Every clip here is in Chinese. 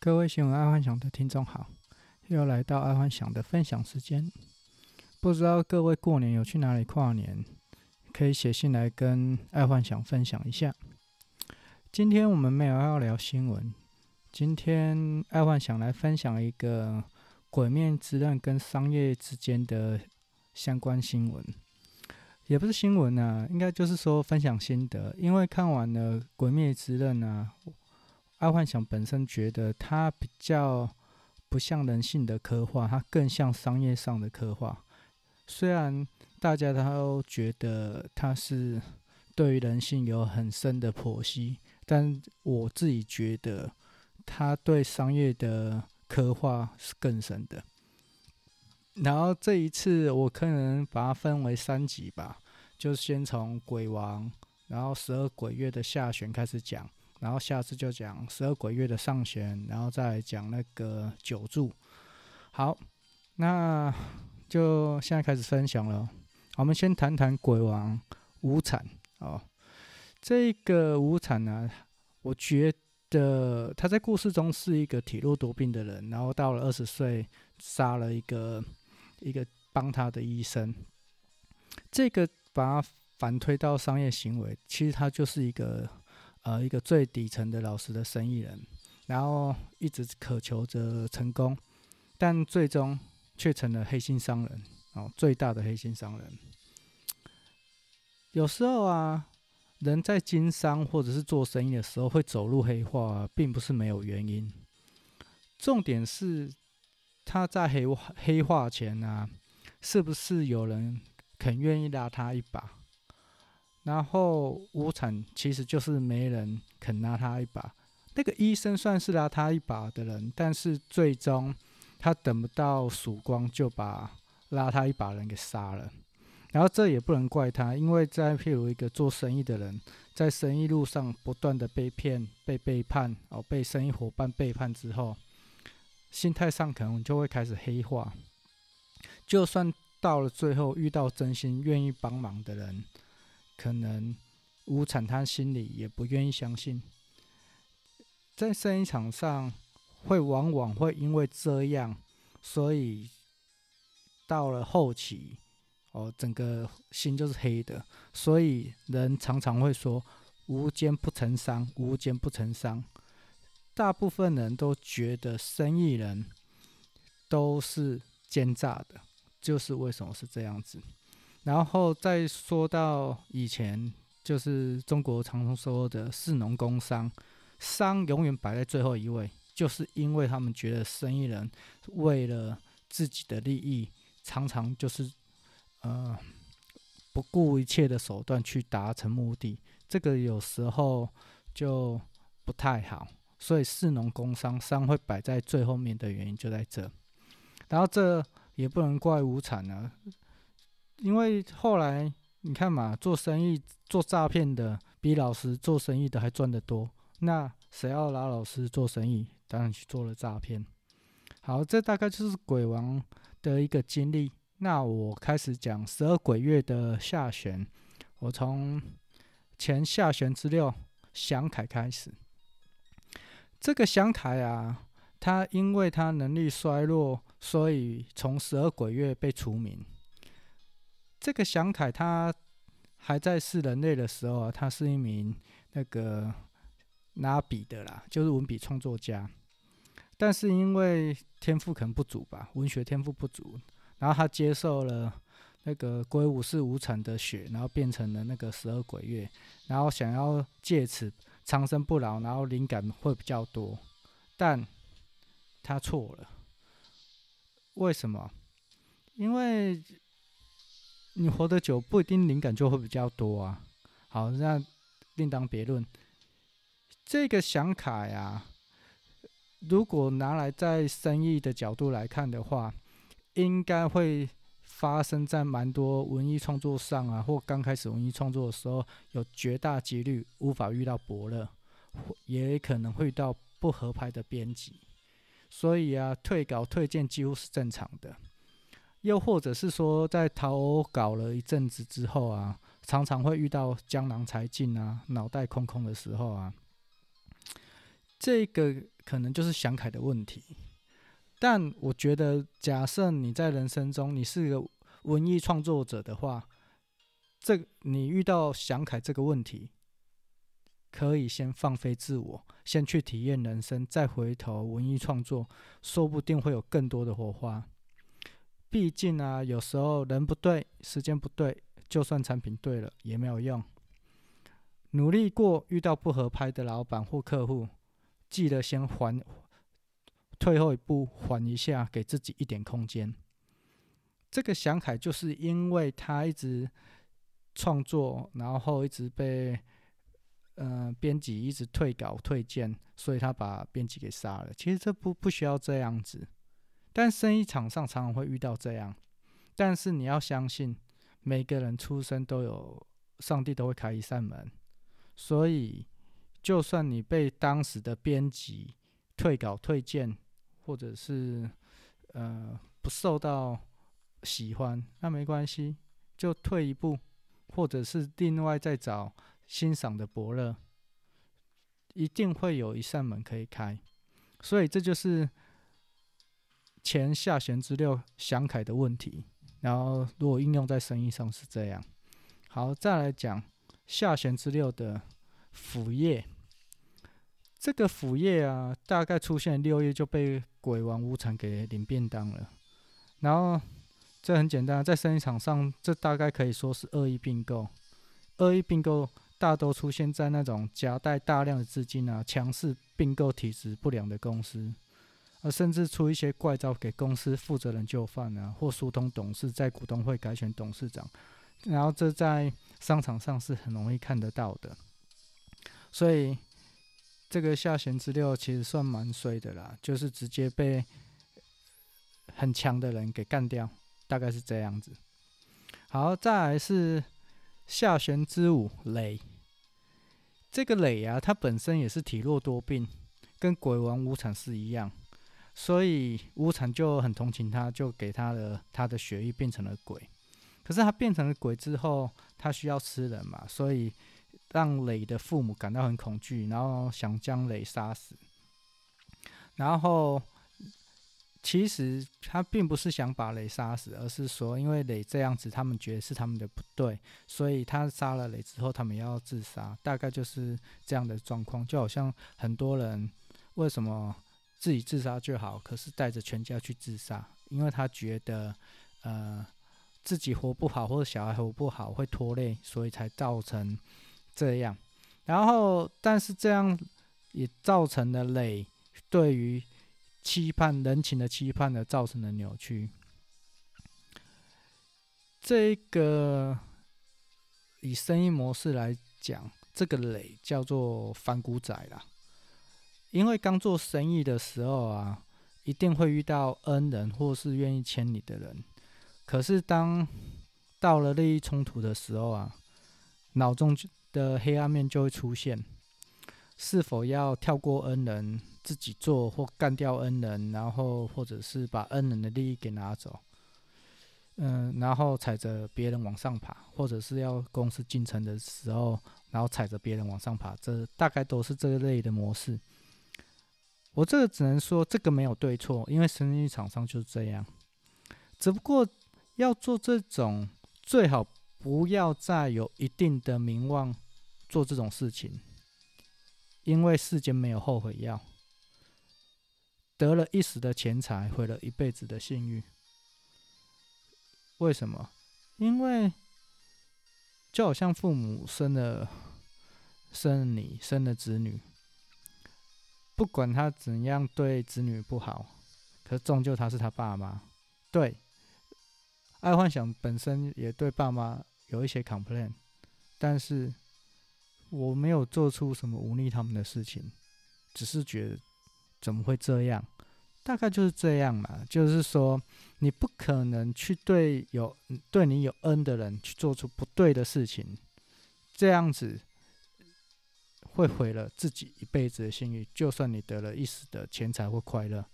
各位新闻爱幻想的听众好，又来到爱幻想的分享时间。不知道各位过年有去哪里跨年？可以写信来跟爱幻想分享一下。今天我们没有要聊新闻，今天爱幻想来分享一个《鬼灭之刃》跟商业之间的相关新闻，也不是新闻啊，应该就是说分享心得。因为看完了《鬼灭之刃》啊，爱幻想本身觉得它比较不像人性的刻画，它更像商业上的刻画。虽然大家都觉得它是对于人性有很深的剖析，但我自己觉得它对商业的刻画是更深的。然后这一次我可能把它分为三集吧，就先从鬼王，然后十二鬼月的下弦开始讲，然后下次就讲十二鬼月的上弦，然后再讲那个九柱。好，那就现在开始分享了。我们先谈谈鬼王无惨哦，这个无惨呢，我觉得他在故事中是一个体弱多病的人，然后到了二十岁杀了一个。一个帮他的医生，这个把他反推到商业行为，其实他就是一个呃一个最底层的老实的生意人，然后一直渴求着成功，但最终却成了黑心商人哦，最大的黑心商人。有时候啊，人在经商或者是做生意的时候会走入黑化，并不是没有原因，重点是。他在黑黑化前啊，是不是有人肯愿意拉他一把？然后无产其实就是没人肯拉他一把。那个医生算是拉他一把的人，但是最终他等不到曙光，就把拉他一把人给杀了。然后这也不能怪他，因为在譬如一个做生意的人，在生意路上不断的被骗、被背叛哦，被生意伙伴背叛之后。心态上可能就会开始黑化，就算到了最后遇到真心愿意帮忙的人，可能无产他心里也不愿意相信。在生意场上，会往往会因为这样，所以到了后期，哦，整个心就是黑的。所以人常常会说“无奸不成商，无奸不成商”。大部分人都觉得生意人都是奸诈的，就是为什么是这样子。然后再说到以前，就是中国常常说的士农工商，商永远摆在最后一位，就是因为他们觉得生意人为了自己的利益，常常就是呃不顾一切的手段去达成目的，这个有时候就不太好。所以士农工商商会摆在最后面的原因就在这，然后这也不能怪无产啊，因为后来你看嘛，做生意做诈骗的比老师做生意的还赚得多，那谁要老老师做生意，当然去做了诈骗。好，这大概就是鬼王的一个经历。那我开始讲十二鬼月的下弦，我从前下弦之六祥凯开始。这个祥凯啊，他因为他能力衰弱，所以从十二鬼月被除名。这个祥凯他还在是人类的时候啊，他是一名那个拿笔的啦，就是文笔创作家。但是因为天赋可能不足吧，文学天赋不足，然后他接受了那个鬼武士无产的血，然后变成了那个十二鬼月，然后想要借此。长生不老，然后灵感会比较多，但他错了。为什么？因为你活得久，不一定灵感就会比较多啊。好，那另当别论。这个想卡呀，如果拿来在生意的角度来看的话，应该会发生在蛮多文艺创作上啊，或刚开始文艺创作的时候，有绝大几率无法遇到伯乐，也可能会遇到不合拍的编辑，所以啊，退稿退件几乎是正常的。又或者是说，在投稿了一阵子之后啊，常常会遇到江郎才尽啊，脑袋空空的时候啊，这个可能就是想凯的问题。但我觉得，假设你在人生中你是个文艺创作者的话，这你遇到想凯这个问题，可以先放飞自我，先去体验人生，再回头文艺创作，说不定会有更多的火花。毕竟啊，有时候人不对，时间不对，就算产品对了也没有用。努力过，遇到不合拍的老板或客户，记得先缓。退后一步，缓一下，给自己一点空间。这个想凯就是因为他一直创作，然后一直被呃编辑一直退稿退件，所以他把编辑给杀了。其实这不不需要这样子，但生意场上常常会遇到这样。但是你要相信，每个人出生都有上帝都会开一扇门，所以就算你被当时的编辑退稿退件，或者是呃不受到喜欢，那没关系，就退一步，或者是另外再找欣赏的伯乐，一定会有一扇门可以开。所以这就是前下弦之六祥凯的问题。然后如果应用在生意上是这样，好，再来讲下弦之六的辅业。这个辅业啊，大概出现六月就被鬼王无产给领便当了。然后这很简单，在生意场上，这大概可以说是恶意并购。恶意并购大多出现在那种夹带大量的资金啊，强势并购体质不良的公司，而甚至出一些怪招给公司负责人就范啊，或疏通董事在股东会改选董事长。然后这在商场上是很容易看得到的，所以。这个下弦之六其实算蛮衰的啦，就是直接被很强的人给干掉，大概是这样子。好，再来是下弦之五雷。这个雷啊，他本身也是体弱多病，跟鬼王无产是一样，所以无产就很同情他，就给他的他的血液变成了鬼。可是他变成了鬼之后，他需要吃人嘛，所以。让磊的父母感到很恐惧，然后想将磊杀死。然后，其实他并不是想把磊杀死，而是说，因为磊这样子，他们觉得是他们的不对，所以他杀了磊之后，他们要自杀。大概就是这样的状况，就好像很多人为什么自己自杀就好，可是带着全家去自杀，因为他觉得，呃，自己活不好或者小孩活不好会拖累，所以才造成。这样，然后，但是这样也造成了累对于期盼人情的期盼呢，造成了扭曲。这个以生意模式来讲，这个累叫做反骨仔啦。因为刚做生意的时候啊，一定会遇到恩人或是愿意签你的人。可是当到了利益冲突的时候啊，脑中的黑暗面就会出现，是否要跳过恩人自己做，或干掉恩人，然后或者是把恩人的利益给拿走，嗯，然后踩着别人往上爬，或者是要公司进城的时候，然后踩着别人往上爬，这大概都是这一类的模式。我这个只能说这个没有对错，因为生意场上就是这样，只不过要做这种最好。不要再有一定的名望做这种事情，因为世间没有后悔药。得了一时的钱财，毁了一辈子的信誉。为什么？因为就好像父母生了生了你，生了子女，不管他怎样对子女不好，可是终究他是他爸妈。对。爱幻想本身也对爸妈有一些 complain，但是我没有做出什么忤逆他们的事情，只是觉得怎么会这样？大概就是这样嘛，就是说你不可能去对有对你有恩的人去做出不对的事情，这样子会毁了自己一辈子的信誉，就算你得了一时的钱财或快乐，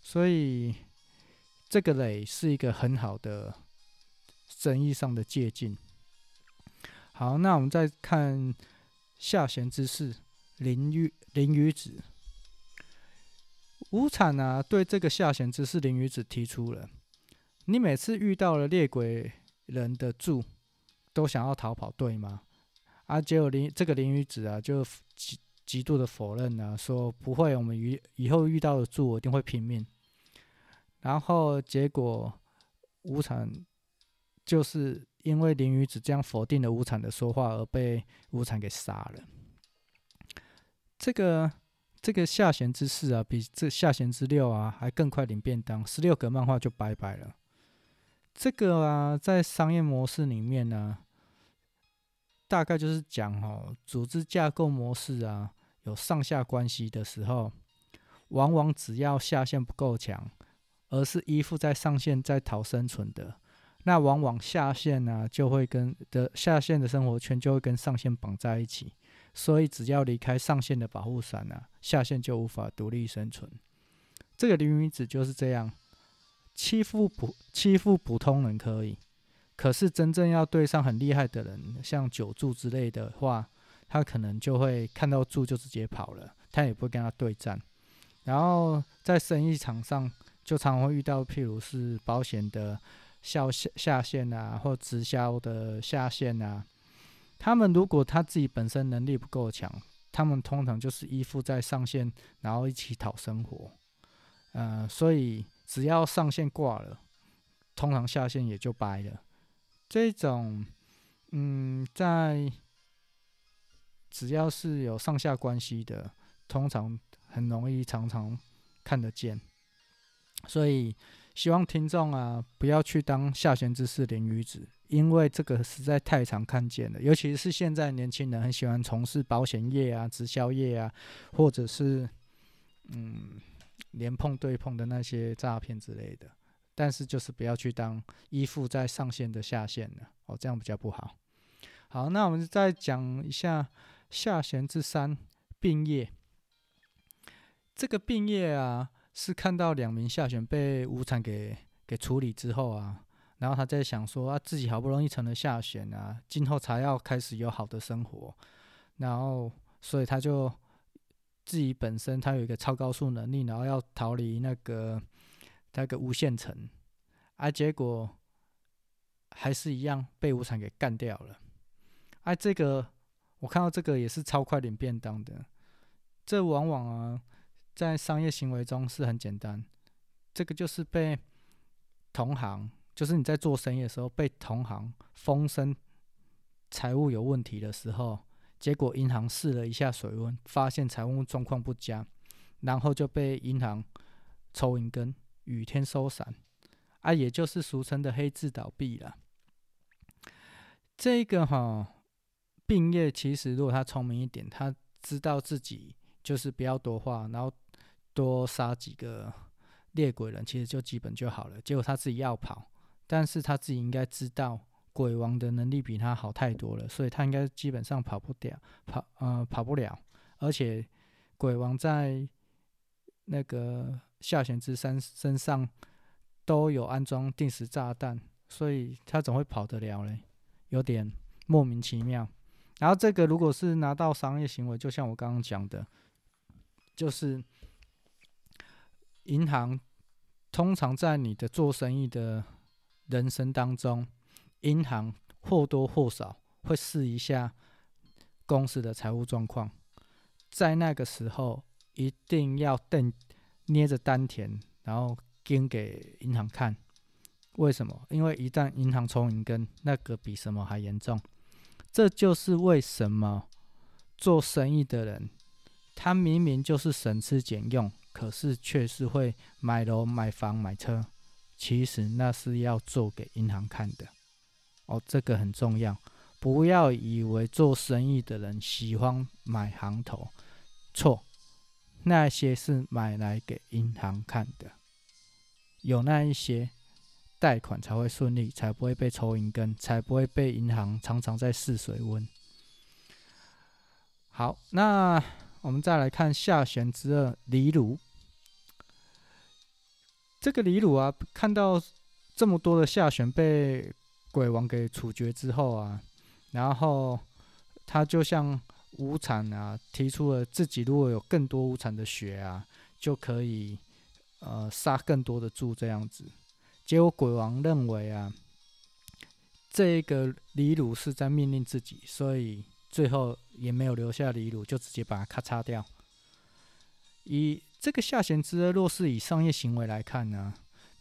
所以。这个累是一个很好的生意上的借镜。好，那我们再看下弦之四，林鱼林鱼子。无惨啊，对这个下弦之势，林鱼子提出了：你每次遇到了猎鬼人的柱，都想要逃跑，对吗？啊，结果林这个林鱼子啊，就极极度的否认啊，说不会，我们以以后遇到的柱，我一定会拼命。然后结果无惨就是因为林鱼子这样否定了无惨的说话，而被无惨给杀了。这个。这个下弦之势啊，比这下弦之六啊还更快领便当，十六格漫画就拜拜了。这个啊，在商业模式里面呢、大概就是讲哦，组织架构模式啊，有上下关系的时候，往往只要下线不够强，而是依附在上线在讨生存的，那往往下线呢、啊，就会跟的下线的生活圈就会跟上线绑在一起。所以，只要离开上线的保护伞啊，下线就无法独立生存。这个林明子就是这样，欺负普欺负普通人可以，可是真正要对上很厉害的人，像九柱之类的话，他可能就会看到柱就直接跑了，他也不会跟他对战。然后在生意场上，就常会遇到，譬如是保险的下下线啊，或直销的下线啊。他们如果他自己本身能力不够强，他们通常就是依附在上线，然后一起讨生活。呃，所以只要上线挂了，通常下线也就掰了。这种，嗯，在只要是有上下关系的，通常很容易常常看得见。所以希望听众啊，不要去当下弦之士、连鱼子。因为这个实在太常看见了，尤其是现在年轻人很喜欢从事保险业啊、直销业啊，或者是嗯连碰对碰的那些诈骗之类的。但是就是不要去当依附在上线的下线了哦，这样比较不好。好，那我们再讲一下下弦之三并业。这个并业啊，是看到两名下弦被无惨给给处理之后啊。然后他在想说啊，自己好不容易成了下弦啊，今后才要开始有好的生活，然后所以他就自己本身他有一个超高速能力，然后要逃离那个那个无限城，啊，结果还是一样被无产给干掉了。啊，这个我看到这个也是超快领便当的，这往往啊在商业行为中是很简单，这个就是被同行。就是你在做生意的时候，被同行风声财务有问题的时候，结果银行试了一下水温，发现财务状况不佳，然后就被银行抽银根、雨天收伞，啊，也就是俗称的黑字倒闭了。这个哈病业其实如果他聪明一点，他知道自己就是不要多话，然后多杀几个猎鬼人，其实就基本就好了。结果他自己要跑。但是他自己应该知道，鬼王的能力比他好太多了，所以他应该基本上跑不掉，跑呃跑不了。而且鬼王在那个下弦之三身上都有安装定时炸弹，所以他怎么会跑得了嘞？有点莫名其妙。然后这个如果是拿到商业行为，就像我刚刚讲的，就是银行通常在你的做生意的。人生当中，银行或多或少会试一下公司的财务状况，在那个时候一定要瞪捏着丹田，然后跟给银行看。为什么？因为一旦银行抽银根，那个比什么还严重。这就是为什么做生意的人，他明明就是省吃俭用，可是却是会买楼、买房、买车。其实那是要做给银行看的，哦，这个很重要。不要以为做生意的人喜欢买行头，错，那些是买来给银行看的。有那一些贷款才会顺利，才不会被抽银根，才不会被银行常常在试水温。好，那我们再来看下弦之二李鲁。这个李鲁啊，看到这么多的下弦被鬼王给处决之后啊，然后他就像无产啊提出了自己如果有更多无产的血啊，就可以呃杀更多的猪这样子。结果鬼王认为啊，这个李鲁是在命令自己，所以最后也没有留下李鲁，就直接把他咔嚓掉。以这个下弦之恶，若是以商业行为来看呢，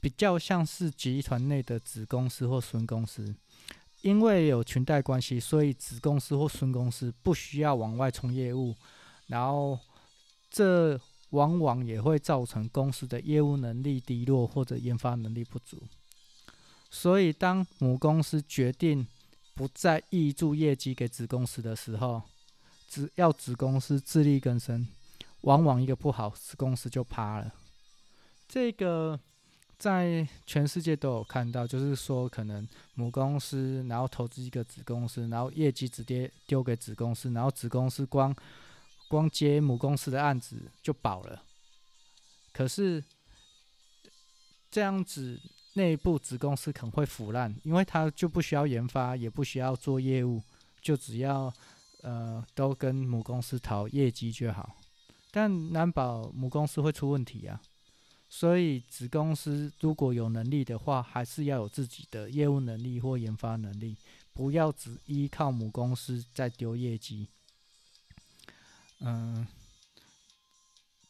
比较像是集团内的子公司或孙公司，因为有裙带关系，所以子公司或孙公司不需要往外冲业务，然后这。往往也会造成公司的业务能力低落或者研发能力不足，所以当母公司决定不再挹注业绩给子公司的时候，只要子公司自力更生，往往一个不好，子公司就趴了。这个在全世界都有看到，就是说可能母公司然后投资一个子公司，然后业绩直接丢给子公司，然后子公司光。光接母公司的案子就饱了，可是这样子内部子公司可能会腐烂，因为他就不需要研发，也不需要做业务，就只要呃都跟母公司讨业绩就好。但难保母公司会出问题啊，所以子公司如果有能力的话，还是要有自己的业务能力或研发能力，不要只依靠母公司在丢业绩。嗯，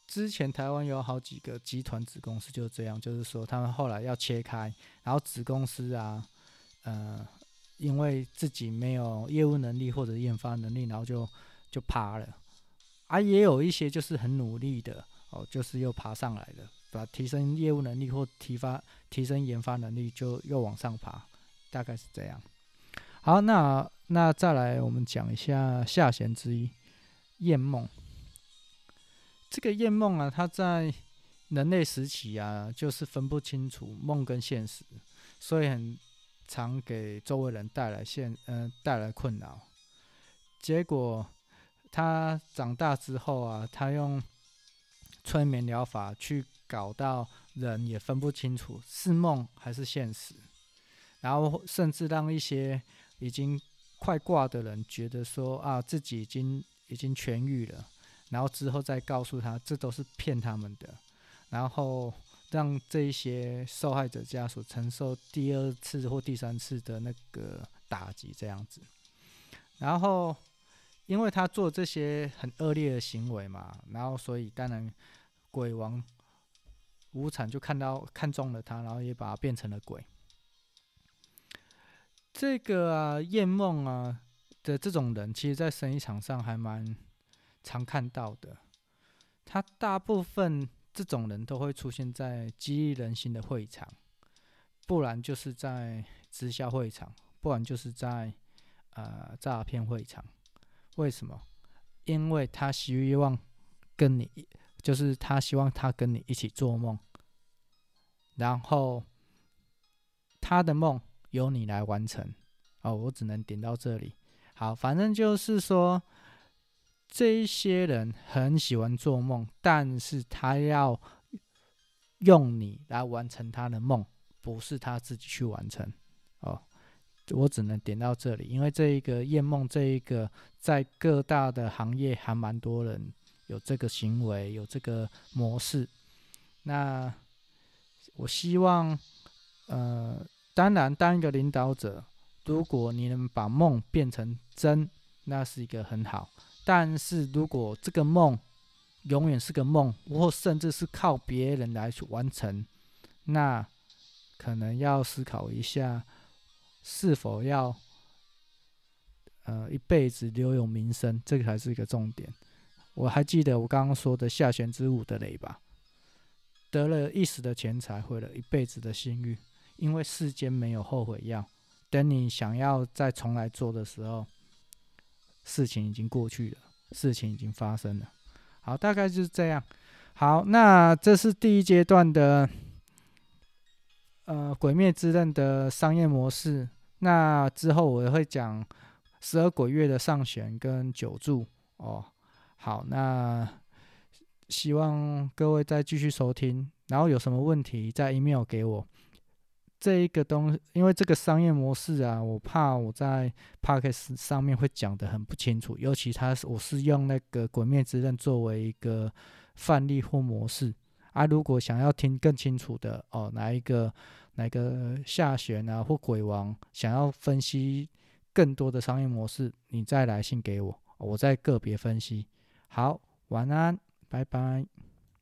之前台湾有好几个集团子公司就是这样，就是说他们后来要切开，然后子公司啊，呃，因为自己没有业务能力或者研发能力，然后就就趴了。啊，也有一些就是很努力的哦，就是又爬上来了，把提升业务能力或提发提升研发能力就又往上爬，大概是这样。好，那那再来我们讲一下下弦之一。魇梦，这个魇梦啊，它在人类时期啊，就是分不清楚梦跟现实，所以很常给周围人带来现呃带来困扰。结果他长大之后啊，他用催眠疗法去搞到人也分不清楚是梦还是现实，然后甚至让一些已经快挂的人觉得说啊，自己已经。已经痊愈了，然后之后再告诉他，这都是骗他们的，然后让这一些受害者家属承受第二次或第三次的那个打击，这样子。然后，因为他做这些很恶劣的行为嘛，然后所以当然鬼王无惨就看到看中了他，然后也把他变成了鬼。这个啊，夜梦啊。的这种人，其实，在生意场上还蛮常看到的。他大部分这种人都会出现在激励人心的会场，不然就是在直销会场，不然就是在呃诈骗会场。为什么？因为他希望跟你，就是他希望他跟你一起做梦，然后他的梦由你来完成。哦，我只能点到这里。好，反正就是说，这一些人很喜欢做梦，但是他要用你来完成他的梦，不是他自己去完成。哦，我只能点到这里，因为这一个夜梦，这一个在各大的行业还蛮多人有这个行为，有这个模式。那我希望，呃，当然当一个领导者。如果你能把梦变成真，那是一个很好。但是如果这个梦永远是个梦，或甚至是靠别人来去完成，那可能要思考一下，是否要呃一辈子留有名声，这个才是一个重点。我还记得我刚刚说的下弦之舞的雷吧，得了一时的钱财，毁了一辈子的信誉，因为世间没有后悔药。等你想要再重来做的时候，事情已经过去了，事情已经发生了。好，大概就是这样。好，那这是第一阶段的，呃，《鬼灭之刃》的商业模式。那之后我会讲十二鬼月的上弦跟九柱哦。好，那希望各位再继续收听，然后有什么问题再 email 给我。这一个东，因为这个商业模式啊，我怕我在 podcast 上面会讲的很不清楚，尤其他是我是用那个《鬼灭之刃》作为一个范例或模式，啊，如果想要听更清楚的哦，哪一个哪个下旋啊或鬼王想要分析更多的商业模式，你再来信给我，我再个别分析。好，晚安，拜拜。